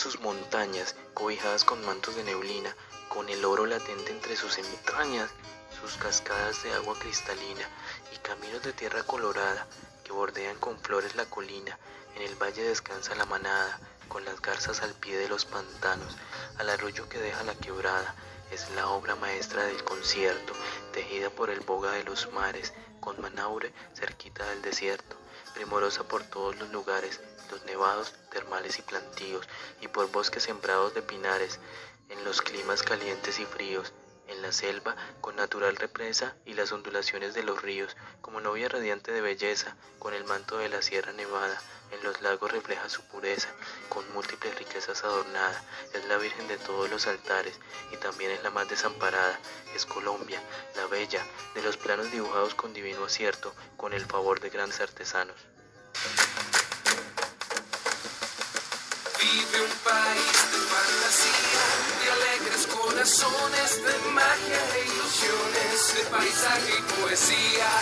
sus montañas, cobijadas con mantos de neblina, con el oro latente entre sus entrañas, sus cascadas de agua cristalina y caminos de tierra colorada que bordean con flores la colina. En el valle descansa la manada, con las garzas al pie de los pantanos, al arroyo que deja la quebrada. Es la obra maestra del concierto, tejida por el boga de los mares, con Manaure cerquita del desierto, primorosa por todos los lugares, los nevados, termales y plantíos, y por bosques sembrados de pinares, en los climas calientes y fríos, en la selva con natural represa y las ondulaciones de los ríos, como novia radiante de belleza, con el manto de la Sierra Nevada, en los lagos refleja su pureza, con múltiples riquezas adornada, es la Virgen de todos los altares y también es la más desamparada, es Colombia, la bella, de los planos dibujados con divino acierto, con el favor de grandes artesanos. Vive un país de e de paisaje y poesía.